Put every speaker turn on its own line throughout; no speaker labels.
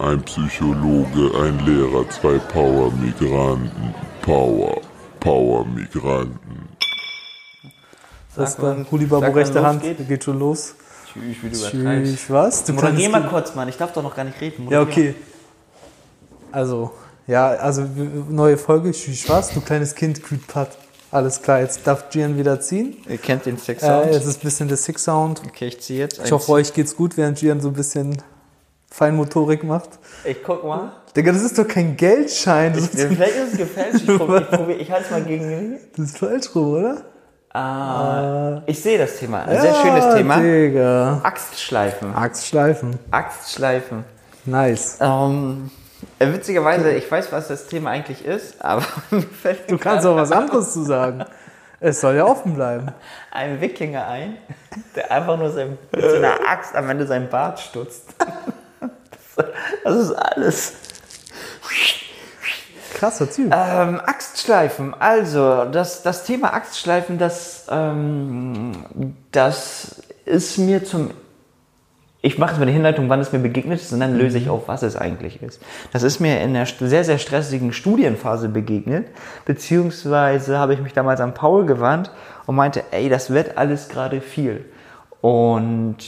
ein Psychologe, ein Lehrer, zwei Power-Migranten. Power, Power-Migranten.
Das
Sag, wann-
dann Hulibabu rechte Hand,
losgeht.
geht schon los.
Tschüss, wie du übertreibst.
Tschüss, was? Du
Moderier
kannst-
mal kurz, Mann. Ich darf doch noch gar nicht reden.
Ja,
Moderier
okay. Also, ja, also neue Folge, Tschüss, was? Du kleines Kind, Kütpat. Alles klar, jetzt darf Gian wieder ziehen.
Ihr kennt den Sex
Äh,
Sound.
es ist ein bisschen der Sick Sound.
okay, ich ziehe jetzt.
Ich hoffe, euch geht's gut, während Gian so ein bisschen Feinmotorik macht.
Ich guck mal.
Digga, das ist doch kein Geldschein. Das,
Ich,
ist,
vielleicht ist es gefälscht. Ich, probier, ich, probier, ich halte es mal gegen.
das ist falsch rum, oder?
Ah, ich sehe das Thema. Ein sehr schönes
Ja,
Thema.
Digga.
Axtschleifen.
Axtschleifen.
Axtschleifen.
Nice.
Ähm, äh, witzigerweise, ich weiß, was das Thema eigentlich ist, aber mir fällt
Du kannst auch was anderes zu sagen. Es soll ja offen bleiben.
ein Wikinger ein, der einfach nur sein, mit so einer Axt am Ende seinen Bart stutzt. Das, ist alles.
Krasser Typ.
Ähm, Axtschleifen. Also, das, das Thema Axtschleifen, das, ähm, das ist mir zum. Ich mache jetzt mal die Hinleitung, wann es mir begegnet ist, und dann löse ich auf, was es eigentlich ist. Das ist mir in st- sehr, sehr stressigen Studienphase begegnet, beziehungsweise habe ich mich damals an Paul gewandt und meinte, ey, das wird alles gerade viel. Und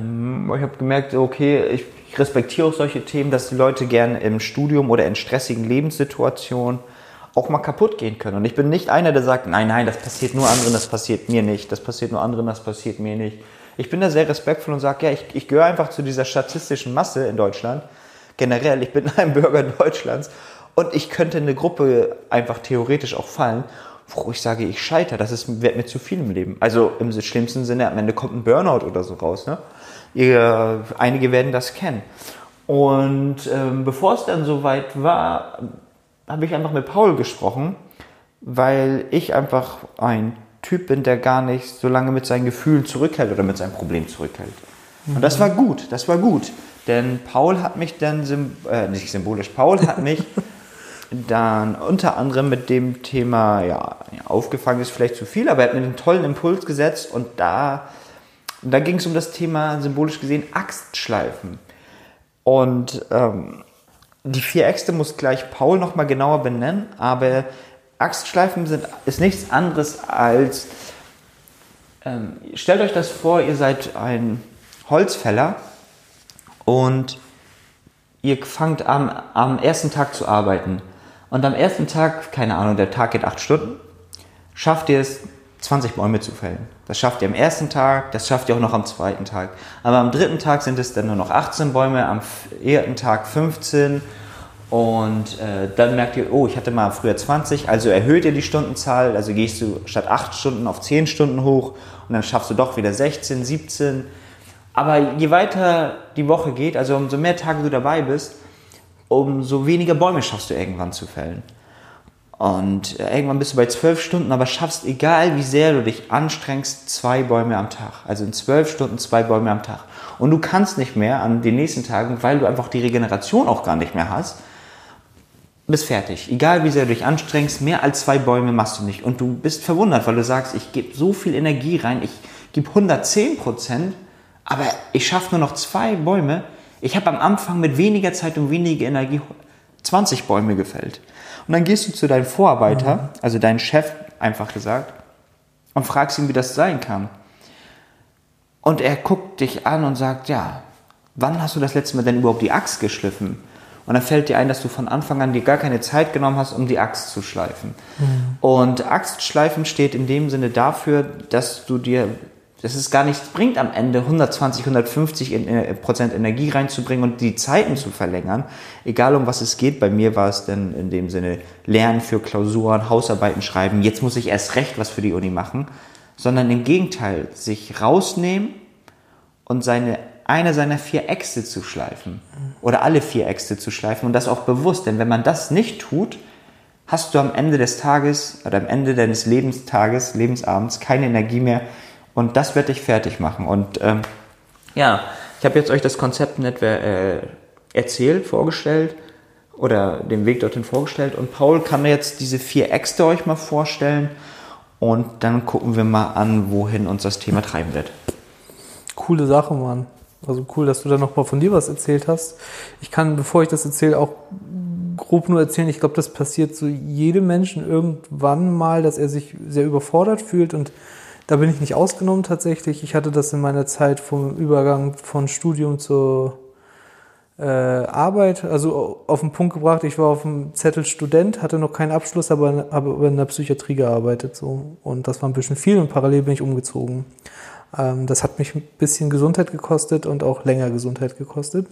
ähm, ich habe gemerkt, okay, ich, ich respektiere auch solche Themen, dass die Leute gerne im Studium oder in stressigen Lebenssituationen auch mal kaputt gehen können. Und ich bin nicht einer, der sagt, nein, nein, das passiert nur anderen, das passiert mir nicht, das passiert nur anderen, das passiert mir nicht. Ich bin da sehr respektvoll und sage, ja, ich, ich gehöre einfach zu dieser statistischen Masse in Deutschland. Generell, ich bin ein Bürger Deutschlands und ich könnte in eine Gruppe einfach theoretisch auch fallen, wo ich sage, ich scheitere, das ist, wird mir zu viel im Leben. Also im schlimmsten Sinne, am Ende kommt ein Burnout oder so raus. Ne? Ihr, einige werden das kennen. Und ähm, bevor es dann soweit war, habe ich einfach mit Paul gesprochen, weil ich einfach ein Typ bin, der gar nicht so lange mit seinen Gefühlen zurückhält oder mit seinem Problem zurückhält. Und das war gut, das war gut. Denn Paul hat mich dann, äh, nicht symbolisch, Paul hat mich dann unter anderem mit dem Thema, ja, aufgefangen ist vielleicht zu viel, aber er hat mir einen tollen Impuls gesetzt und da, da ging es um das Thema, symbolisch gesehen, Axtschleifen. Und ähm, die vier Äxte muss gleich Paul nochmal genauer benennen, aber Axtschleifen sind, ist nichts anderes als, ähm, stellt euch das vor, ihr seid ein Holzfäller und ihr fangt am, am ersten Tag zu arbeiten. Und am ersten Tag, keine Ahnung, der Tag geht acht Stunden, schafft ihr es, 20 Bäume zu fällen. Das schafft ihr am ersten Tag, das schafft ihr auch noch am zweiten Tag. Aber am dritten Tag sind es dann nur noch 18 Bäume, am vierten Tag 15 und äh, dann merkt ihr, oh, ich hatte mal früher 20, also erhöht ihr die Stundenzahl, also gehst du statt 8 Stunden auf 10 Stunden hoch und dann schaffst du doch wieder 16, 17. Aber je weiter die Woche geht, also umso mehr Tage du dabei bist, umso weniger Bäume schaffst du irgendwann zu fällen. Und äh, irgendwann bist du bei 12 Stunden, aber schaffst, egal wie sehr du dich anstrengst, zwei Bäume am Tag. Also in 12 Stunden zwei Bäume am Tag. Und du kannst nicht mehr an den nächsten Tagen, weil du einfach die Regeneration auch gar nicht mehr hast, bist fertig. Egal wie sehr du dich anstrengst, mehr als zwei Bäume machst du nicht. Und du bist verwundert, weil du sagst, ich gebe so viel Energie rein, ich gebe 110 Prozent, aber ich schaffe nur noch zwei Bäume. Ich habe am Anfang mit weniger Zeit und weniger Energie 20 Bäume gefällt. Und dann gehst du zu deinem Vorarbeiter, also deinen Chef einfach gesagt, und fragst ihn, wie das sein kann. Und er guckt dich an und sagt, ja, wann hast du das letzte Mal denn überhaupt die Axt geschliffen? Und dann fällt dir ein, dass du von Anfang an dir gar keine Zeit genommen hast, um die Axt zu schleifen. Und Axtschleifen steht in dem Sinne dafür, dass du dir, dass es gar nichts bringt, am Ende 120, 150 in- äh, Prozent Energie reinzubringen und die Zeiten zu verlängern. Egal um was es geht. Bei mir war es dann in dem Sinne Lernen für Klausuren, Hausarbeiten schreiben. Jetzt muss ich erst recht was für die Uni machen. Sondern im Gegenteil, sich rausnehmen und seine, eine seiner vier Äxte zu schleifen. Oder alle vier Äxte zu schleifen und das auch bewusst. Denn wenn man das nicht tut, hast du am Ende des Tages oder am Ende deines Lebenstages, Lebensabends keine Energie mehr und das wird dich fertig machen. Und ähm, ja, ich habe jetzt euch das Konzept nicht äh, erzählt, vorgestellt oder den Weg dorthin vorgestellt und Paul kann jetzt diese vier Äxte euch mal vorstellen und dann gucken wir mal an, wohin uns das Thema treiben wird.
Coole Sache, Mann. Also cool, dass du da nochmal von dir was erzählt hast. Ich kann, bevor ich das erzähle, auch grob nur erzählen, ich glaube, das passiert so jedem Menschen irgendwann mal, dass er sich sehr überfordert fühlt und da bin ich nicht ausgenommen tatsächlich. Ich hatte das in meiner Zeit vom Übergang von Studium zur äh, Arbeit, also auf den Punkt gebracht, ich war auf dem Zettel Student, hatte noch keinen Abschluss, aber habe in der Psychiatrie gearbeitet so und das war ein bisschen viel und parallel bin ich umgezogen. Ähm, das hat mich ein bisschen Gesundheit gekostet und auch länger Gesundheit gekostet.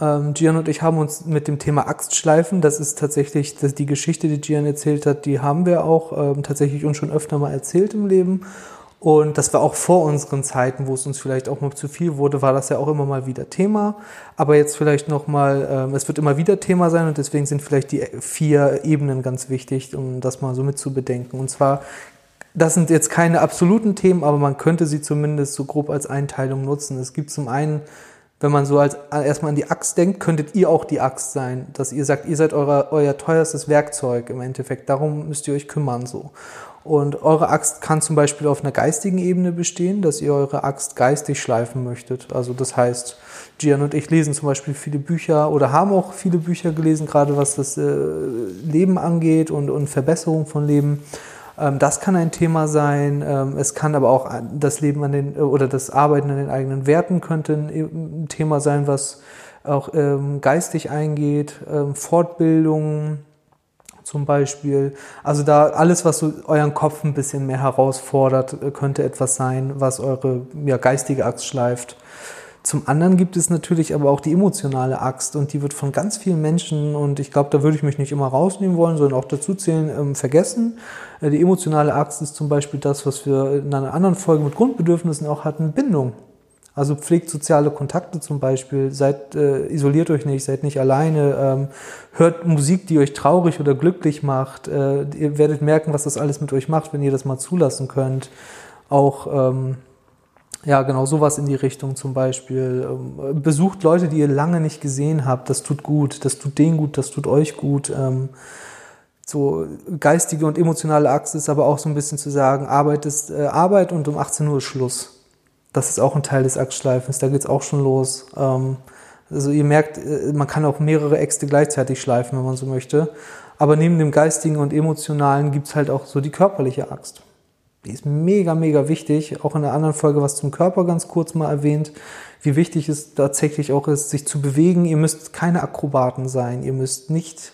Ähm, Gian und ich haben uns mit dem Thema Axtschleifen, das ist tatsächlich das, die Geschichte, die Gian erzählt hat, die haben wir auch ähm, tatsächlich uns schon öfter mal erzählt im Leben. Und das war auch vor unseren Zeiten, wo es uns vielleicht auch mal zu viel wurde, war das ja auch immer mal wieder Thema. Aber jetzt vielleicht nochmal, ähm, es wird immer wieder Thema sein und deswegen sind vielleicht die vier Ebenen ganz wichtig, um das mal so mit zu bedenken. Und zwar, das sind jetzt keine absoluten Themen, aber man könnte sie zumindest so grob als Einteilung nutzen. Es gibt zum einen wenn man so als erstmal an die Axt denkt, könntet ihr auch die Axt sein, dass ihr sagt, ihr seid euer, euer teuerstes Werkzeug im Endeffekt. Darum müsst ihr euch kümmern so. Und eure Axt kann zum Beispiel auf einer geistigen Ebene bestehen, dass ihr eure Axt geistig schleifen möchtet. Also das heißt, Gian und ich lesen zum Beispiel viele Bücher oder haben auch viele Bücher gelesen, gerade was das äh, Leben angeht und, und Verbesserung von Leben. Ähm, das kann ein Thema sein. Ähm, es kann aber auch das Leben an den oder das Arbeiten an den eigenen Werten könnte ein Thema sein, was auch ähm, geistig eingeht. Fortbildung zum Beispiel. Also da alles, was so euren Kopf ein bisschen mehr herausfordert, äh, könnte etwas sein, was eure ja, geistige Axt schleift. Zum anderen gibt es natürlich aber auch die emotionale Axt und die wird von ganz vielen Menschen, und ich glaube, da würde ich mich nicht immer rausnehmen wollen, sondern auch dazu zählen, ähm, vergessen. Äh, die emotionale Axt ist zum Beispiel das, was wir in einer anderen Folge mit Grundbedürfnissen auch hatten, Bindung. Also pflegt soziale Kontakte zum Beispiel, seid, äh, isoliert euch nicht, seid nicht alleine, ähm, hört Musik, die euch traurig oder glücklich macht. Äh, ihr werdet merken, was das alles mit euch macht, wenn ihr das mal zulassen könnt. Auch ähm, ja, genau, sowas in die Richtung zum Beispiel. Ähm, besucht Leute, die ihr lange nicht gesehen habt. Das tut gut. Das tut denen gut, das tut euch gut. Ähm, so geistige und emotionale Achse ist aber auch so ein bisschen zu sagen, Arbeit ist äh, Arbeit und um 18 Uhr ist Schluss. Das ist auch ein Teil des Achsschleifens. Da geht's auch schon los. Ähm, also ihr merkt, äh, man kann auch mehrere Äxte gleichzeitig schleifen, wenn man so möchte. Aber neben dem geistigen und emotionalen gibt's halt auch so die körperliche Axt. Die ist mega, mega wichtig. Auch in einer anderen Folge was zum Körper ganz kurz mal erwähnt, wie wichtig es tatsächlich auch ist, sich zu bewegen. Ihr müsst keine Akrobaten sein. Ihr müsst nicht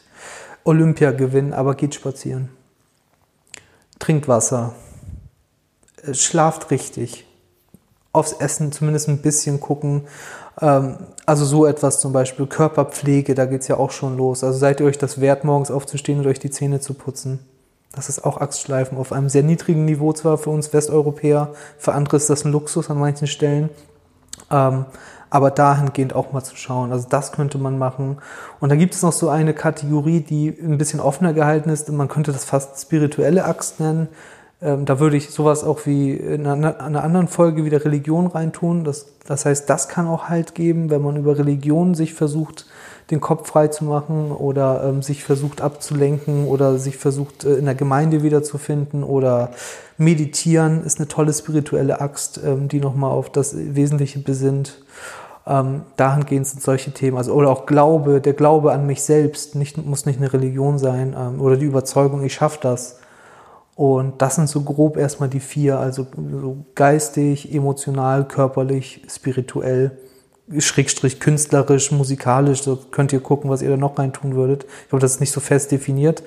Olympia gewinnen, aber geht spazieren. Trinkt Wasser. Äh, schlaft richtig. Aufs Essen zumindest ein bisschen gucken. Ähm, also so etwas zum Beispiel Körperpflege, da geht's ja auch schon los. Also seid ihr euch das wert, morgens aufzustehen und euch die Zähne zu putzen. Das ist auch Axtschleifen auf einem sehr niedrigen Niveau zwar für uns Westeuropäer, für andere ist das ein Luxus an manchen Stellen. Ähm, aber dahingehend auch mal zu schauen. Also das könnte man machen. Und dann gibt es noch so eine Kategorie, die ein bisschen offener gehalten ist. Man könnte das fast spirituelle Axt nennen. Ähm, da würde ich sowas auch wie in einer, einer anderen Folge wieder Religion reintun. Das, das heißt, das kann auch Halt geben, wenn man über Religion sich versucht, den Kopf frei zu machen oder ähm, sich versucht abzulenken oder sich versucht äh, in der Gemeinde wiederzufinden oder meditieren ist eine tolle spirituelle Axt, ähm, die nochmal auf das Wesentliche besinnt. Ähm, dahingehend sind solche Themen, also oder auch Glaube, der Glaube an mich selbst, nicht, muss nicht eine Religion sein ähm, oder die Überzeugung, ich schaffe das. Und das sind so grob erstmal die vier, also so geistig, emotional, körperlich, spirituell. Schrägstrich künstlerisch, musikalisch, so könnt ihr gucken, was ihr da noch reintun würdet. Ich glaube, das ist nicht so fest definiert.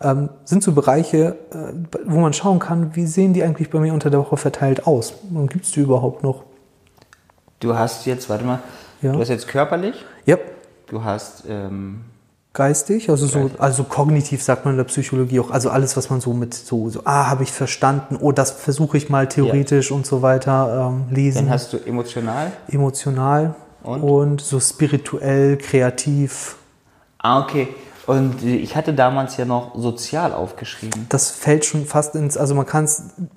Ähm, sind so Bereiche, äh, wo man schauen kann, wie sehen die eigentlich bei mir unter der Woche verteilt aus? Und gibt es die überhaupt noch?
Du hast jetzt, warte mal, ja. du hast jetzt körperlich.
Ja.
Du hast ähm,
geistig, also so, also kognitiv sagt man in der Psychologie auch, also alles, was man so mit so, so ah, habe ich verstanden, oh, das versuche ich mal theoretisch ja. und so weiter ähm, lesen.
Dann hast du emotional.
Emotional und? und so spirituell, kreativ.
Ah, okay. Und ich hatte damals ja noch sozial aufgeschrieben.
Das fällt schon fast ins, also man kann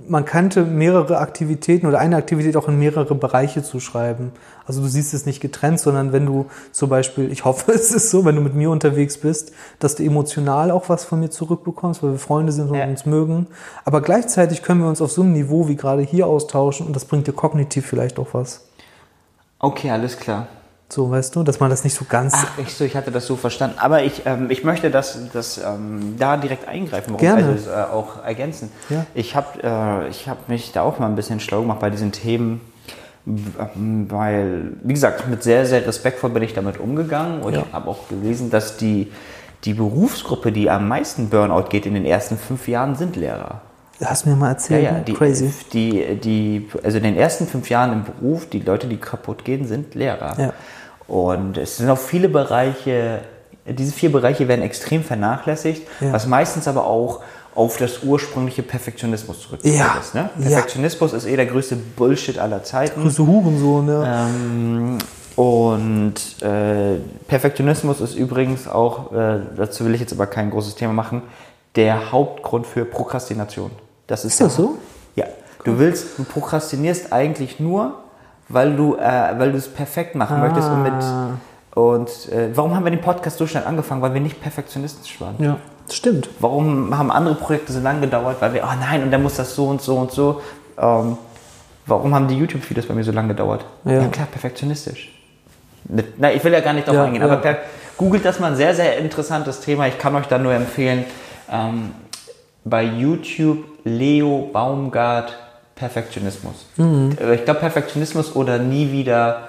man könnte mehrere Aktivitäten oder eine Aktivität auch in mehrere Bereiche zuschreiben. Also du siehst es nicht getrennt, sondern wenn du zum Beispiel, ich hoffe, es ist so, wenn du mit mir unterwegs bist, dass du emotional auch was von mir zurückbekommst, weil wir Freunde sind und ja. uns mögen. Aber gleichzeitig können wir uns auf so einem Niveau wie gerade hier austauschen und das bringt dir kognitiv vielleicht auch was.
Okay, alles klar.
So, weißt du, dass man das nicht so ganz.
Ach, ich, so, ich hatte das so verstanden. Aber ich, ähm, ich möchte das, das ähm, da direkt eingreifen,
Gerne.
also äh, auch ergänzen.
Ja.
Ich habe äh, ich hab mich da auch mal ein bisschen schlau gemacht bei diesen Themen, w- weil, wie gesagt, mit sehr, sehr respektvoll bin ich damit umgegangen und
Ja.
ich habe auch gelesen, dass die, die Berufsgruppe, die am meisten Burnout geht in den ersten fünf Jahren, sind Lehrer.
Hast du mir mal
Ja,
erzählt?
ja,
ne?
die,
Crazy.
Die, die, also in den ersten fünf Jahren im Beruf, die Leute, die kaputt gehen, sind Lehrer.
Ja.
Und es sind auch viele Bereiche, diese vier Bereiche werden extrem vernachlässigt,
Ja.
was meistens aber auch auf das ursprüngliche Perfektionismus zurückzuführen
Ja.
ist. Ne?
Ja.
Perfektionismus ist eh der größte Bullshit aller Zeiten.
Grüße Hurensohn, ja.
Ähm, und äh, Perfektionismus ist übrigens auch, äh, dazu will ich jetzt aber kein großes Thema machen, der Hauptgrund für Prokrastination. Das ist,
Ist das so?
Ja. Du willst, du prokrastinierst eigentlich nur, weil du, äh, weil du es perfekt machen möchtest und mit. Und äh, warum haben wir den Podcast so schnell angefangen? Weil wir nicht perfektionistisch waren.
Ja, stimmt.
Warum haben andere Projekte so lange gedauert? Weil wir, oh nein, und dann muss das so und so und so. Ähm, warum haben die YouTube-Videos bei mir so lange gedauert?
Ja.
klar, perfektionistisch. Na, ich will ja gar nicht darauf
Ja,
eingehen,
ja.
aber per, googelt das mal ein sehr, sehr interessantes Thema. Ich kann euch da nur empfehlen, ähm, bei YouTube Leo Baumgart Perfektionismus.
Mhm.
Äh, Ich glaube Perfektionismus oder nie wieder,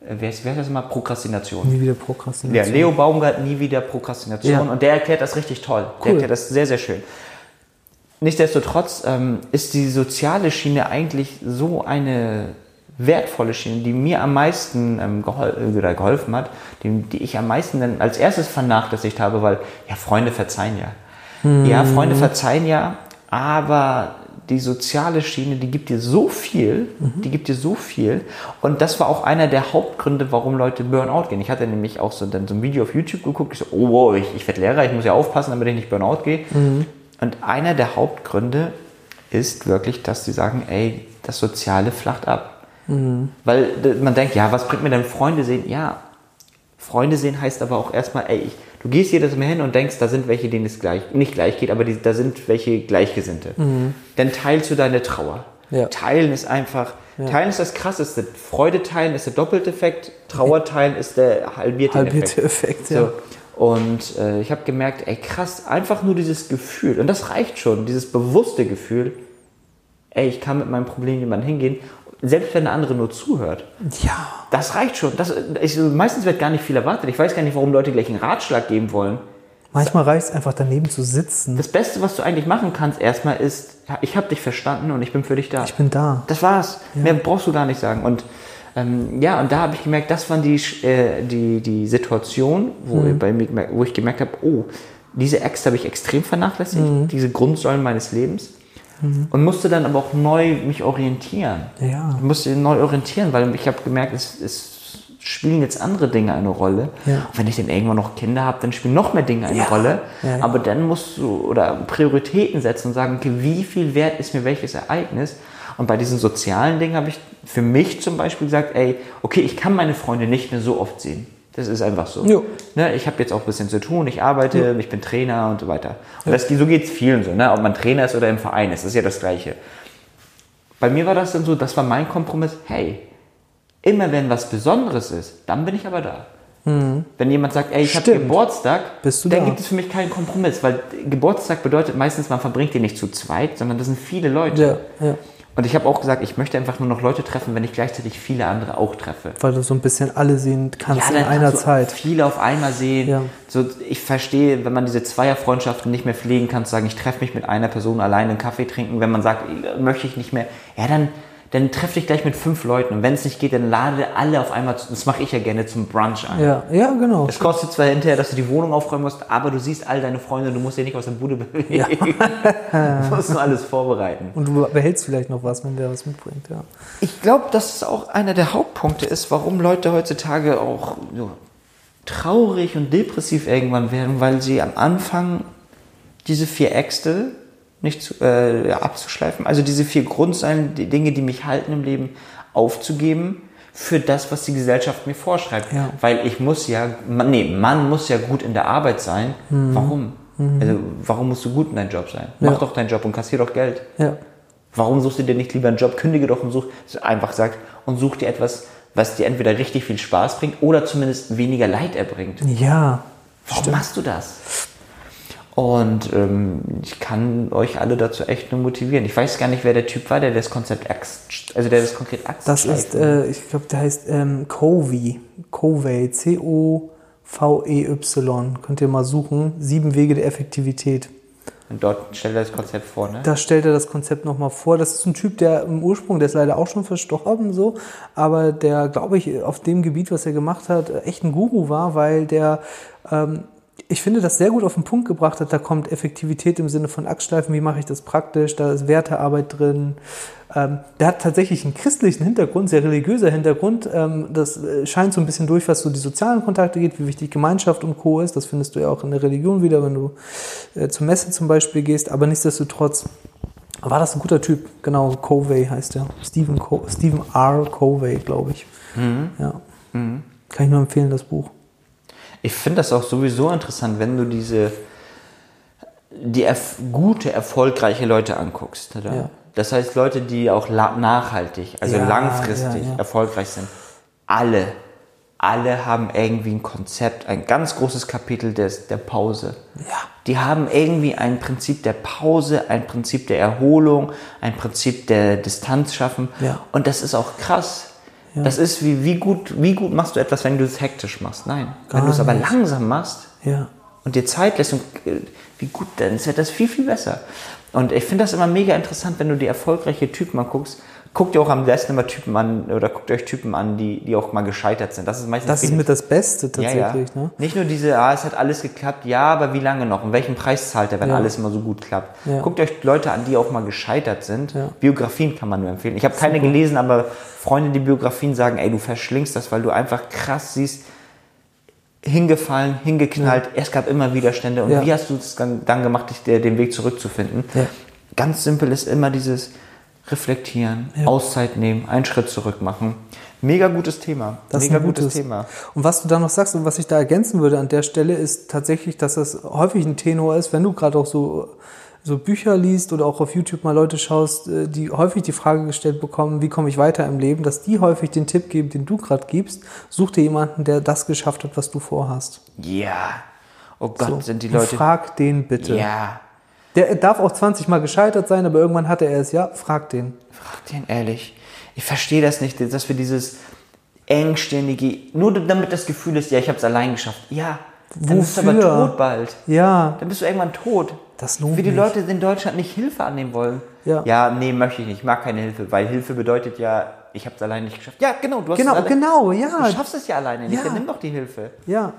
äh, wer ist, wer ist das mal? Prokrastination.
Nie wieder
Ja,
Prokrastination.
Leo Baumgart nie wieder Prokrastination
Ja.
und der erklärt das richtig toll. Der
Cool.
erklärt das sehr, sehr schön. Nichtsdestotrotz ähm, ist die soziale Schiene eigentlich so eine wertvolle Schiene, die mir am meisten ähm, gehol oder geholfen hat, die, die ich am meisten dann als erstes vernachlässigt habe, weil ja, Freunde verzeihen ja. Ja, Freunde verzeihen ja, aber die soziale Schiene, die gibt dir so viel, die gibt dir so viel. Und das war auch einer der Hauptgründe, warum Leute Burnout gehen. Ich hatte nämlich auch so, dann so ein Video auf YouTube geguckt, ich so, oh wow, ich, ich werde Lehrer, ich muss ja aufpassen, damit ich nicht Burnout gehe. Und einer der Hauptgründe ist wirklich, dass sie sagen, ey, das Soziale flacht ab. Weil d- man denkt, ja, was bringt mir denn Freunde sehen? Ja, Freunde sehen heißt aber auch erstmal, ey, ich, du gehst jedes Mal hin und denkst, da sind welche, denen es gleich, nicht gleich geht, aber die, da sind welche Gleichgesinnte. Dann teilst du deine Trauer.
Ja.
Teilen ist einfach, teilen ist das krasseste. Freude teilen ist der doppelte Effekt, Trauer teilen ist der halbierte,
Halbierte
Effekt.
Effekt, ja.
So. Und äh, ich habe gemerkt, ey krass, einfach nur dieses Gefühl, und das reicht schon, dieses bewusste Gefühl, ey, ich kann mit meinem Problem jemandem hingehen, selbst wenn der andere nur zuhört.
Ja.
Das reicht schon. Das, ich, meistens wird gar nicht viel erwartet. Ich weiß gar nicht, warum Leute gleich einen Ratschlag geben wollen.
Manchmal reicht es einfach daneben zu sitzen.
Das Beste, was du eigentlich machen kannst, erstmal ist, ja, ich habe dich verstanden und ich bin für dich da.
Ich bin da.
Das war's. Mehr brauchst du gar nicht sagen. Und ähm, ja, und da habe ich gemerkt, das waren die, äh, die, die Situation, wo, bei mir, wo ich gemerkt habe, oh, diese Ex habe ich extrem vernachlässigt, diese Grundsäulen meines Lebens. Und musste dann aber auch neu mich orientieren.
Ja.
Ich musste neu orientieren, weil ich habe gemerkt, es, es spielen jetzt andere Dinge eine Rolle.
Ja.
Und wenn ich dann irgendwann noch Kinder habe, dann spielen noch mehr Dinge eine
Ja.
Rolle.
Ja.
Aber dann musst du oder Prioritäten setzen und sagen, okay, wie viel wert ist mir welches Ereignis? Und bei diesen sozialen Dingen habe ich für mich zum Beispiel gesagt, ey, okay, ich kann meine Freunde nicht mehr so oft sehen. Das ist einfach so.
Jo.
Ne, ich habe jetzt auch ein bisschen zu tun, ich arbeite, ich bin Trainer und so weiter. Und das, so geht es vielen so, ne? ob man Trainer ist oder im Verein ist, das ist ja das Gleiche. Bei mir war das dann so, das war mein Kompromiss, hey, immer wenn was Besonderes ist, dann bin ich aber da. Wenn jemand sagt, ey, ich habe
Mhm.
Geburtstag, dann
da.
gibt es für mich keinen Kompromiss, weil Geburtstag bedeutet meistens, man verbringt den nicht zu zweit, sondern das sind viele Leute.
Ja, ja.
Und ich habe auch gesagt, ich möchte einfach nur noch Leute treffen, wenn ich gleichzeitig viele andere auch treffe.
Weil du so ein bisschen alle sehen kannst in
dann
einer
kannst
Zeit.
Viele auf einmal sehen.
Ja.
So, ich verstehe, wenn man diese Zweierfreundschaften nicht mehr pflegen kann, zu sagen, ich treffe mich mit einer Person alleine einen Kaffee trinken. Wenn man sagt, möchte ich nicht mehr, ja, dann, dann treff dich gleich mit fünf Leuten. Und wenn es nicht geht, dann lade alle auf einmal, zu- das mache ich ja gerne, zum Brunch ein.
Ja, ja, genau.
Es kostet zwar hinterher, dass du die Wohnung aufräumen musst, aber du siehst all deine Freunde, du musst dich nicht aus der Bude bewegen. du musst nur alles vorbereiten.
Und du behältst vielleicht noch was, wenn der was mitbringt, ja.
Ich glaube, dass es auch einer der Hauptpunkte ist, warum Leute heutzutage auch so traurig und depressiv irgendwann werden, weil sie am Anfang diese vier Äxte nicht zu, äh, abzuschleifen, also diese vier Grundsäulen, die Dinge, die mich halten im Leben, aufzugeben für das, was die Gesellschaft mir vorschreibt.
Ja.
Weil ich muss ja, man, nee, man muss ja gut in der Arbeit sein. Warum? Also, warum musst du gut in deinem Job sein? Mach
Mhm. Ja.
doch deinen Job und kassier doch Geld.
Ja,
Warum suchst du dir nicht lieber einen Job? Kündige doch und such, einfach sagt, und such dir etwas, was dir entweder richtig viel Spaß bringt oder zumindest weniger Leid erbringt.
Ja.
Warum machst du das? Und ähm, ich kann euch alle dazu echt nur motivieren. Ich weiß gar nicht, wer der Typ war, der das Konzept Axt, also der das konkret Axt
Das ist, äh, ich glaube, der heißt ähm, Covey. Covey. C-O-V-E-Y. Könnt ihr mal suchen. Sieben Wege der Effektivität.
Und dort stellt er das Konzept vor, ne?
Da stellt er das Konzept nochmal vor. Das ist ein Typ, der im Ursprung, der ist leider auch schon verstorben, so, aber der, glaube ich, auf dem Gebiet, was er gemacht hat, echt ein Guru war, weil der, ähm, ich finde, das sehr gut auf den Punkt gebracht hat. Da kommt Effektivität im Sinne von Achsschleifen, wie mache ich das praktisch, da ist Wertearbeit drin. Ähm, der hat tatsächlich einen christlichen Hintergrund, sehr religiöser Hintergrund. Ähm, das äh, scheint so ein bisschen durch, was so die sozialen Kontakte geht, wie wichtig Gemeinschaft und Co. ist. Das findest du ja auch in der Religion wieder, wenn du äh, zur Messe zum Beispiel gehst. Aber nichtsdestotrotz war das ein guter Typ. Genau, Covey heißt er. Stephen, Co Stephen R. Covey, glaube ich. Ja. Kann ich nur empfehlen, das Buch.
Ich finde das auch sowieso interessant, wenn du diese die erf gute, erfolgreiche Leute anguckst. Oder?
Ja.
Das heißt Leute, die auch nachhaltig, also
Ja,
langfristig
ja,
erfolgreich sind. Alle, alle haben irgendwie ein Konzept, ein ganz großes Kapitel des, der Pause. Die haben irgendwie ein Prinzip der Pause, ein Prinzip der Erholung, ein Prinzip der Distanz schaffen. Und das ist auch krass. Das ist wie, wie gut, wie gut machst du etwas, wenn du es hektisch machst? Nein. wenn
Gar
du es aber langsam machst
Ja.
und dir Zeit lässt und äh, wie gut, dann wird das viel, viel besser. Und ich finde das immer mega interessant, wenn du die erfolgreiche Typen anguckst. Guckt ihr auch am besten immer Typen an, oder guckt euch Typen an, die, die auch mal gescheitert sind. Das ist meistens
Das ist mit das Beste
ja, ja.
tatsächlich. Ne?
Nicht nur diese, ah, es hat alles geklappt, ja, aber wie lange noch? Und welchen Preis zahlt er, wenn
Ja.
alles immer so gut klappt?
Ja.
Guckt euch Leute an, die auch mal gescheitert sind.
Ja.
Biografien kann man nur empfehlen. Ich habe keine gelesen, aber Freunde, die Biografien sagen, ey, du verschlingst das, weil du einfach krass siehst, hingefallen, hingeknallt, es gab immer Widerstände. Und
Ja.
wie hast du es dann, dann gemacht, dich, der- den Weg zurückzufinden?
Ja.
Ganz simpel ist immer dieses Reflektieren,
Ja.
Auszeit nehmen, einen Schritt zurück machen. Mega gutes Thema.
Das ist
Mega
ein gutes
Thema.
Und was du da noch sagst und was ich da ergänzen würde an der Stelle, ist tatsächlich, dass das häufig ein Tenor ist, wenn du gerade auch so, so Bücher liest oder auch auf YouTube mal Leute schaust, äh, die häufig die Frage gestellt bekommen, wie komme ich weiter im Leben, dass die häufig den Tipp geben, den du gerade gibst, such dir jemanden, der das geschafft hat, was du vorhast.
Ja. Oh Gott,
So.
sind die
Und
Leute.
Frag den bitte.
Ja.
Der darf auch 20 Mal gescheitert sein, aber irgendwann hatte er es. Ja, frag den.
Frag den ehrlich. Ich verstehe das nicht, dass wir dieses engstirnige, nur damit das Gefühl ist, ja, ich habe es allein geschafft. Ja. Dann bist du aber
Wofür?
tot bald.
Ja,
Dann bist du irgendwann tot.
Das lohnt
Wie die
nicht.
Leute in Deutschland nicht Hilfe annehmen wollen.
Ja.
Ja, nee, möchte ich nicht. Ich mag keine Hilfe, weil Hilfe bedeutet ja, ich habe es allein nicht geschafft. Ja, genau. Du hast
Genau,
es alle-
genau, ja.
Du schaffst es ja alleine nicht.
Ja.
Dann nimm doch die Hilfe.
Ja,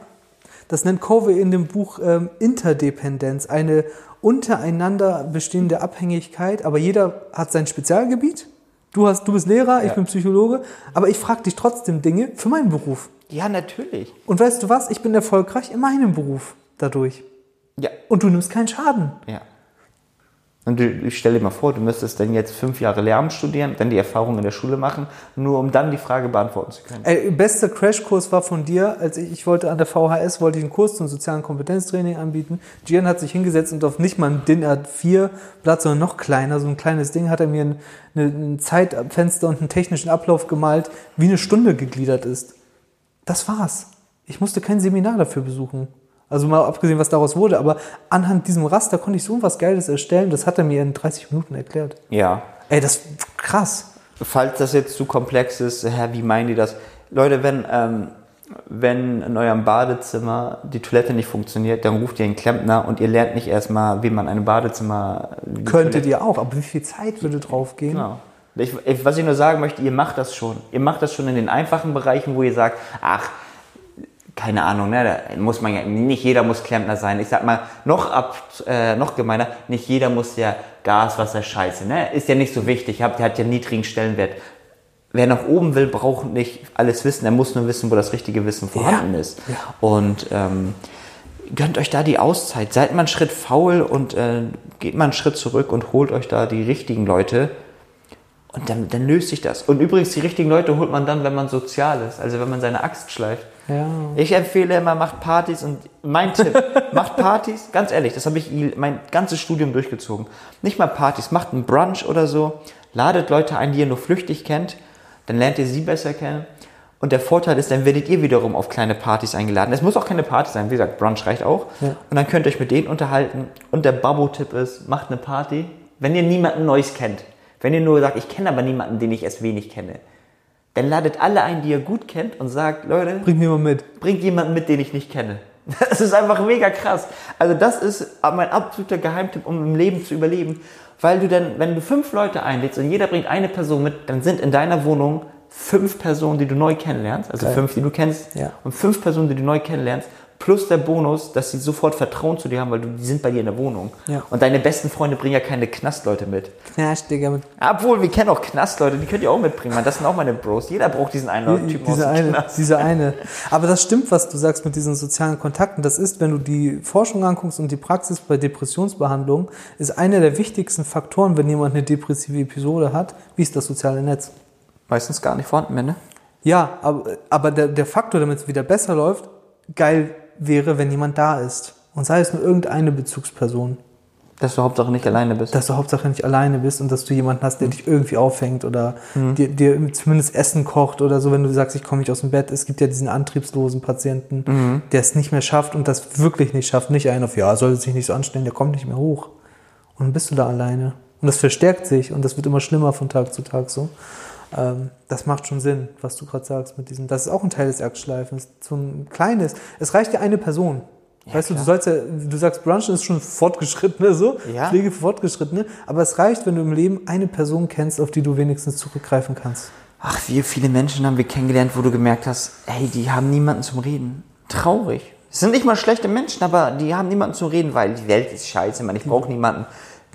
das nennt Covey in dem Buch ähm, Interdependenz, eine untereinander bestehende Abhängigkeit, aber jeder hat sein Spezialgebiet. Du, hast, du bist Lehrer, ich
Ja.
bin Psychologe, aber ich frage dich trotzdem Dinge für meinen Beruf.
Ja, natürlich.
Und weißt du was, ich bin erfolgreich in meinem Beruf dadurch.
Ja.
Und du nimmst keinen Schaden.
Ja. Und du, ich stell dir mal vor, du müsstest dann jetzt fünf Jahre Lehramt studieren, dann die Erfahrung in der Schule machen, nur um dann die Frage beantworten zu können.
Ey, bester Crashkurs war von dir, als ich, ich wollte an der VHS, wollte ich einen Kurs zum sozialen Kompetenztraining anbieten. Gian hat sich hingesetzt und auf nicht mal ein DIN A4 Blatt, sondern noch kleiner, so ein kleines Ding, hat er mir ein, ein Zeitfenster und einen technischen Ablauf gemalt, wie eine Stunde gegliedert ist. Das war's. Ich musste kein Seminar dafür besuchen. Also mal abgesehen, was daraus wurde, aber anhand diesem Raster konnte ich so was Geiles erstellen, das hat er mir in 30 Minuten erklärt.
Ja.
Ey, das krass.
Falls das jetzt zu komplex ist, hä, wie meinen die das? Leute, wenn, ähm, wenn in eurem Badezimmer die Toilette nicht funktioniert, dann ruft ihr einen Klempner und ihr lernt nicht erstmal, wie man ein Badezimmer.
Könntet ihr auch, aber wie viel Zeit würde draufgehen?
Genau. Ich, ich, was ich nur sagen möchte, ihr macht das schon. Ihr macht das schon in den einfachen Bereichen, wo ihr sagt, ach, keine Ahnung, ne, muss man ja, nicht jeder muss Klempner sein. Ich sag mal, noch ab, äh, noch gemeiner, nicht jeder muss ja Gas, Wasser, Scheiße, ne, ist ja nicht so wichtig, hat, hat ja einen niedrigen Stellenwert. Wer nach oben will, braucht nicht alles wissen, er muss nur wissen, wo das richtige Wissen vorhanden ist.
ja.
Und ähm, gönnt euch da die Auszeit. Seid mal einen Schritt faul und äh, geht mal einen Schritt zurück und holt euch da die richtigen Leute. Und dann, dann löst sich das. Und übrigens, die richtigen Leute holt man dann, wenn man sozial ist, also wenn man seine Axt schleift.
Ja.
Ich empfehle immer, macht Partys und mein Tipp, macht Partys, ganz ehrlich, das habe ich mein ganzes Studium durchgezogen. Nicht mal Partys, macht einen Brunch oder so, ladet Leute ein, die ihr nur flüchtig kennt, dann lernt ihr sie besser kennen Und der Vorteil ist, dann werdet ihr wiederum auf kleine Partys eingeladen. Es muss auch keine Party sein, wie gesagt, Brunch reicht auch.
Ja.
Und dann könnt ihr euch mit denen unterhalten. Und der Babo-Tipp ist, macht eine Party, wenn ihr niemanden Neues kennt. Wenn ihr nur sagt, ich kenne aber niemanden, den ich erst wenig kenne. Dann ladet alle ein, die ihr gut kennt und sagt, Leute,
Bring mir mal mit.
bringt jemanden mit, den ich nicht kenne. Das ist einfach mega krass. Also das ist mein absoluter Geheimtipp, um im Leben zu überleben. Weil du dann, wenn du fünf Leute einlädst und jeder bringt eine Person mit, dann sind in deiner Wohnung fünf Personen, die du neu kennenlernst. Also
Geil.
fünf, die du kennst.
Ja.
Und fünf Personen, die du neu kennenlernst. Plus der Bonus, dass sie sofort Vertrauen zu dir haben, weil du, die sind bei dir in der Wohnung.
Ja.
Und deine besten Freunde bringen ja keine Knastleute mit.
Knast, Digga. Mit
Obwohl, wir kennen auch Knastleute, die könnt ihr auch mitbringen. Man, das sind auch meine Bros. Jeder braucht diesen einen Typen aus
diese
dem
eine,
Knast.
diese eine. Aber das stimmt, was du sagst mit diesen sozialen Kontakten. Das ist, wenn du die Forschung anguckst und die Praxis bei Depressionsbehandlung, ist einer der wichtigsten Faktoren, wenn jemand eine depressive Episode hat, wie ist das soziale Netz.
Meistens gar nicht vorhanden, ne?
Ja, aber, aber der, der Faktor, damit es wieder besser läuft, geil wäre, wenn jemand da ist. Und sei es nur irgendeine Bezugsperson.
Dass du Hauptsache nicht alleine bist.
Dass du Hauptsache nicht alleine bist und dass du jemanden hast, der dich irgendwie auffängt oder dir, dir zumindest Essen kocht oder so, wenn du sagst, ich komme nicht aus dem Bett. Es gibt ja diesen antriebslosen Patienten, der es nicht mehr schafft und das wirklich nicht schafft. Nicht einer auf, ja, sollte sich nicht so anstellen, der kommt nicht mehr hoch. Und dann bist du da alleine. Und das verstärkt sich und das wird immer schlimmer von Tag zu Tag so. Ähm, das macht schon Sinn, was du gerade sagst mit diesem. Das ist auch ein Teil des Ergschleifens. So ein kleines. Es reicht ja eine Person. weißt du, du sollst ja, du sagst, Brunchen ist schon fortgeschrittene, so.
Ja.
Pflege für Fortgeschrittene. Aber es reicht, wenn du im Leben eine Person kennst, auf die du wenigstens zurückgreifen kannst.
Ach, wie viele Menschen haben wir kennengelernt, wo du gemerkt hast, hey, die haben niemanden zum Reden. Traurig. Es sind nicht mal schlechte Menschen, aber die haben niemanden zum Reden, weil die Welt ist scheiße, man, ich brauche niemanden.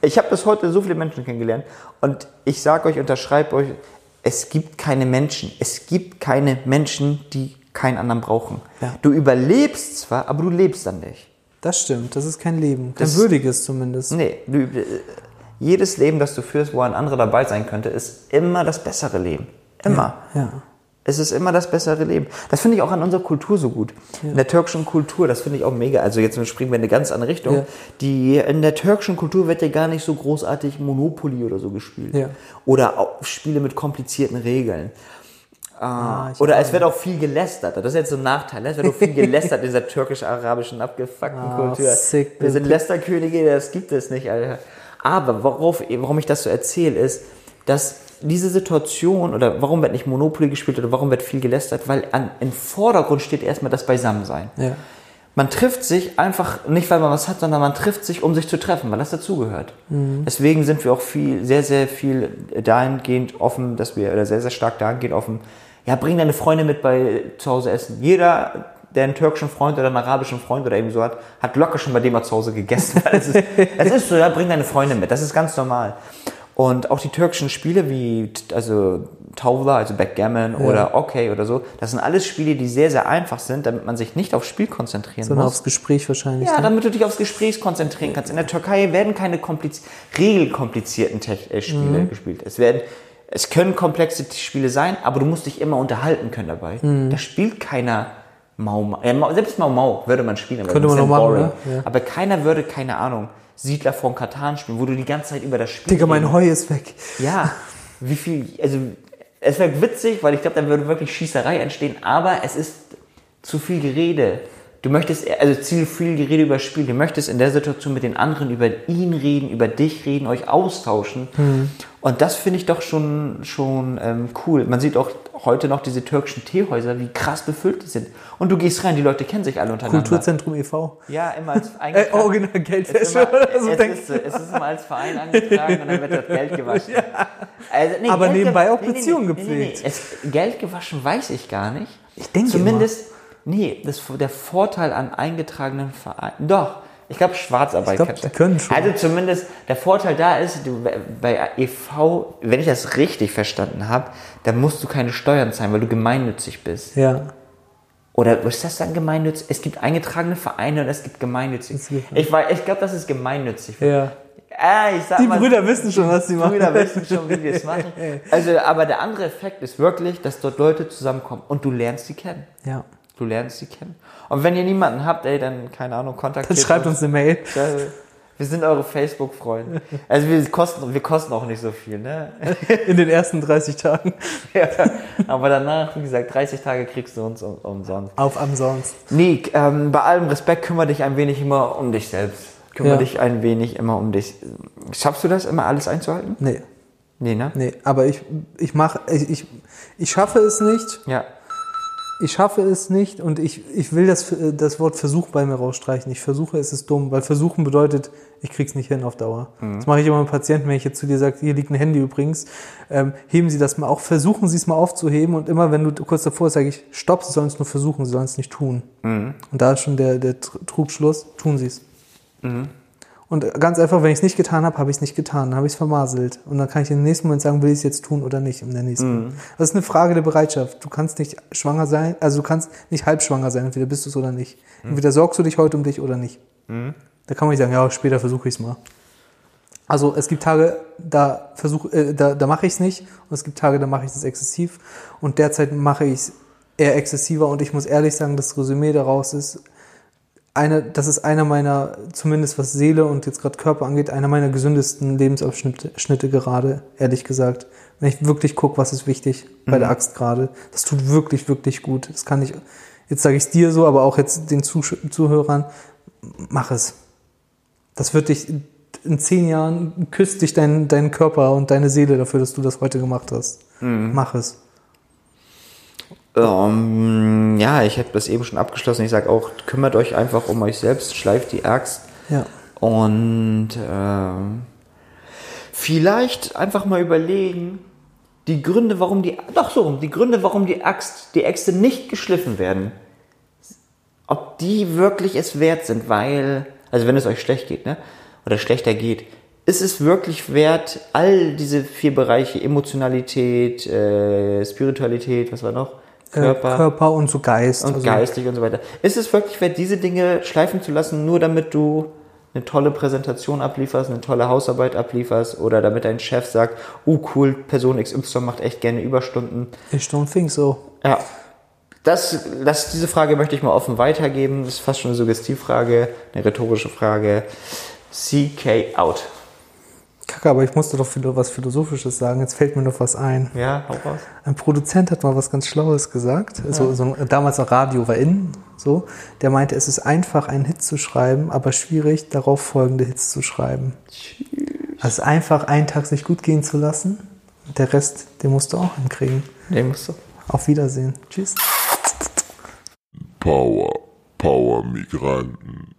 Ich habe bis heute so viele Menschen kennengelernt und ich sage euch, unterschreibe euch, es gibt keine Menschen. Es gibt keine Menschen, die keinen anderen brauchen.
Ja.
Du überlebst zwar, aber du lebst dann nicht.
Das stimmt. Das ist kein Leben. Kein
Das-
würdiges zumindest.
Nee, du, äh, jedes Leben, das du führst, wo ein anderer dabei sein könnte, ist immer das bessere Leben. Immer.
Ja.
Es ist immer das bessere Leben. Das finde ich auch an unserer Kultur so gut. In der türkischen Kultur, das finde ich auch mega. Also jetzt springen wir in eine ganz andere Richtung.
Ja.
Die, in der türkischen Kultur wird ja gar nicht so großartig Monopoly oder so gespielt.
Ja.
Oder auch Spiele mit komplizierten Regeln. Ah,
ich
oder es wird auch viel gelästert. Das ist jetzt so ein Nachteil. ne? Es wird auch viel gelästert in dieser türkisch-arabischen abgefuckten
Ah,
Kultur.
sick,
Wir sind. Lästerkönige, das gibt es nicht, Alter. Aber worauf, warum ich das so erzähle, ist, dass diese Situation oder warum wird nicht Monopoly gespielt oder warum wird viel gelästert, weil an, im Vordergrund steht erstmal das Beisammensein.
Ja.
Man trifft sich einfach nicht, weil man was hat, sondern man trifft sich, um sich zu treffen, weil das dazugehört. Deswegen sind wir auch viel, sehr, sehr viel dahingehend offen, dass wir, oder sehr, sehr stark dahingehend offen, ja, bring deine Freunde mit bei zu Hause essen. Jeder, der einen türkischen Freund oder einen arabischen Freund oder eben so hat, hat locker schon bei dem mal zu Hause gegessen. Es, ist, ist so, ja, bring deine Freunde mit. Das ist ganz normal. Und auch die türkischen Spiele wie, also Tavla, also Backgammon oder Okay oder so, das sind alles Spiele, die sehr, sehr einfach sind, damit man sich nicht aufs Spiel konzentrieren
Sondern
muss.
aufs Gespräch wahrscheinlich.
Ja,
ne?
damit du dich aufs Gespräch konzentrieren kannst. In der Türkei werden keine kompliz regelkomplizierten Tech äh, Spiele gespielt. Es werden, es können komplexe Spiele sein, aber du musst dich immer unterhalten können dabei. Da spielt keiner Mau Mau. Ja, Mau- selbst Mau Mau würde man spielen, aber
Könnte man
ja
noch machen, ne? Ja.
Aber keiner würde, keine Ahnung, Siedler von Katan spielen, wo du die ganze Zeit über das Spiel
Digga, mein Heu ist weg.
ja, wie viel, also es wäre witzig, weil ich glaube, dann würde wirklich Schießerei entstehen, aber es ist zu viel Gerede. Du möchtest, also zu viel Gerede über Spiel, du möchtest in der Situation mit den anderen über ihn reden, über dich reden, euch austauschen. Und das finde ich doch schon, schon ähm, cool. Man sieht auch heute noch diese türkischen Teehäuser, wie krass befüllt die sind. Und du gehst rein, die Leute kennen sich alle untereinander.
Kulturzentrum e.V.
Ja, immer als
Äh,
eingetragen.
original
Es ist,
Geldwäsche
immer,
oder so.
es, ist, es ist immer als Verein angetragen und dann wird das Geld gewaschen. Also, nee,
Aber
Geld
nebenbei auch Beziehungen gepflegt.
Es, Geld gewaschen weiß ich gar nicht.
Ich denke
Zumindest, nee, das, der Vorteil an eingetragenen Vereinen. Doch, ich glaube Schwarzarbeit.
Ich glaub,
kannst du-
die können schon.
Also zumindest, der Vorteil da ist, du, bei EV, wenn ich das richtig verstanden habe, dann musst du keine Steuern zahlen, weil du gemeinnützig bist.
Ja.
Oder was ist das dann gemeinnützig? Es gibt eingetragene Vereine und es gibt gemeinnützig. Ich, ich glaube, das ist gemeinnützig.
Ja.
Ah, ich sag
Die
mal,
Brüder wissen schon, was sie
die
machen.
Brüder wissen schon, wie wir es machen. Also, aber der andere Effekt ist wirklich, dass dort Leute zusammenkommen und du lernst sie kennen.
Ja.
Du lernst sie kennen. Und wenn ihr niemanden habt, ey, dann, keine Ahnung, kontaktiert
Dann schreibt uns eine Mail.
Wir sind eure Facebook-Freunde. Also wir kosten, wir kosten auch nicht so viel, ne?
In den ersten 30 Tagen.
ja, aber danach, wie gesagt, 30 Tage kriegst du uns um, umsonst.
Auf umsonst.
Nee, ähm, bei allem Respekt kümmere dich ein wenig immer um dich selbst. Kümmere
Ja.
dich ein wenig immer um dich. Schaffst du das immer alles einzuhalten?
Nee,
Nee, ne?
nee, aber ich, ich mache, ich, ich, ich schaffe es nicht.
Ja.
Ich schaffe es nicht und ich, ich will das, das Wort Versuch bei mir rausstreichen. Ich versuche, es ist dumm, weil versuchen bedeutet, ich krieg's nicht hin auf Dauer. Das mache ich immer mit Patienten, wenn ich jetzt zu dir sage, hier liegt ein Handy übrigens, ähm, heben Sie das mal auf, versuchen Sie es mal aufzuheben und immer, wenn du kurz davor sage ich, stopp, Sie sollen es nur versuchen, Sie sollen es nicht tun. Und da ist schon der, der Tr- Trugschluss, tun Sie es. Und ganz einfach, wenn ich es nicht getan habe, habe ich es nicht getan, dann habe ich es vermaselt. Und dann kann ich im nächsten Moment sagen, will ich es jetzt tun oder nicht in der nächsten. Das ist eine Frage der Bereitschaft. Du kannst nicht schwanger sein, also du kannst nicht halb schwanger sein, entweder bist du es oder nicht. Entweder sorgst du dich heute um dich oder nicht. Da kann man nicht sagen, ja, später versuche ich es mal. Also es gibt Tage, da versuche, äh, da, da mache ich es nicht und es gibt Tage, da mache ich es exzessiv und derzeit mache ich es eher exzessiver und ich muss ehrlich sagen, das Resümee daraus ist, eine, das ist einer meiner, zumindest was Seele und jetzt gerade Körper angeht, einer meiner gesündesten Lebensabschnitte Schnitte gerade, ehrlich gesagt. Wenn ich wirklich gucke, was ist wichtig bei der Axt gerade. Das tut wirklich, wirklich gut. Das kann ich, jetzt sage ich es dir so, aber auch jetzt den Zusch Zuhörern, mach es. Das wird dich, in zehn Jahren küsst dich dein, dein Körper und deine Seele dafür, dass du das heute gemacht hast. Mach es.
Ähm, ja, ich habe das eben schon abgeschlossen. Ich sage auch, kümmert euch einfach um euch selbst, schleift die Axt
Ja.
und ähm, vielleicht einfach mal überlegen, die Gründe, warum die, doch so, die Gründe, warum die Axt, die Äxte nicht geschliffen werden, ob die wirklich es wert sind, weil, also wenn es euch schlecht geht, ne, oder schlechter geht, ist es wirklich wert, all diese vier Bereiche, Emotionalität, äh, Spiritualität, was war noch?
Körper, Körper und so Geist.
und
also-
geistig und so weiter. Ist es wirklich wert, diese Dinge schleifen zu lassen, nur damit du eine tolle Präsentation ablieferst, eine tolle Hausarbeit ablieferst oder damit dein Chef sagt, oh cool, Person XY macht echt gerne Überstunden.
Ich don't think so.
Ja. Das, das, diese Frage möchte ich mal offen weitergeben. Das ist fast schon eine Suggestivfrage, eine rhetorische Frage. CK out.
Kacke, aber ich musste doch was Philosophisches sagen. Jetzt fällt mir noch was ein.
Ja, hau raus.
Ein Produzent hat mal was ganz Schlaues gesagt. So, so, ein- damals noch Radio war in, so. Der meinte, es ist einfach, einen Hit zu schreiben, aber schwierig, darauf folgende Hits zu schreiben. Also einfach einen Tag sich gut gehen zu lassen. Der Rest, den musst du auch hinkriegen.
Nee, musst du.
Auf Wiedersehen. Tschüss.
Power, Power Migranten,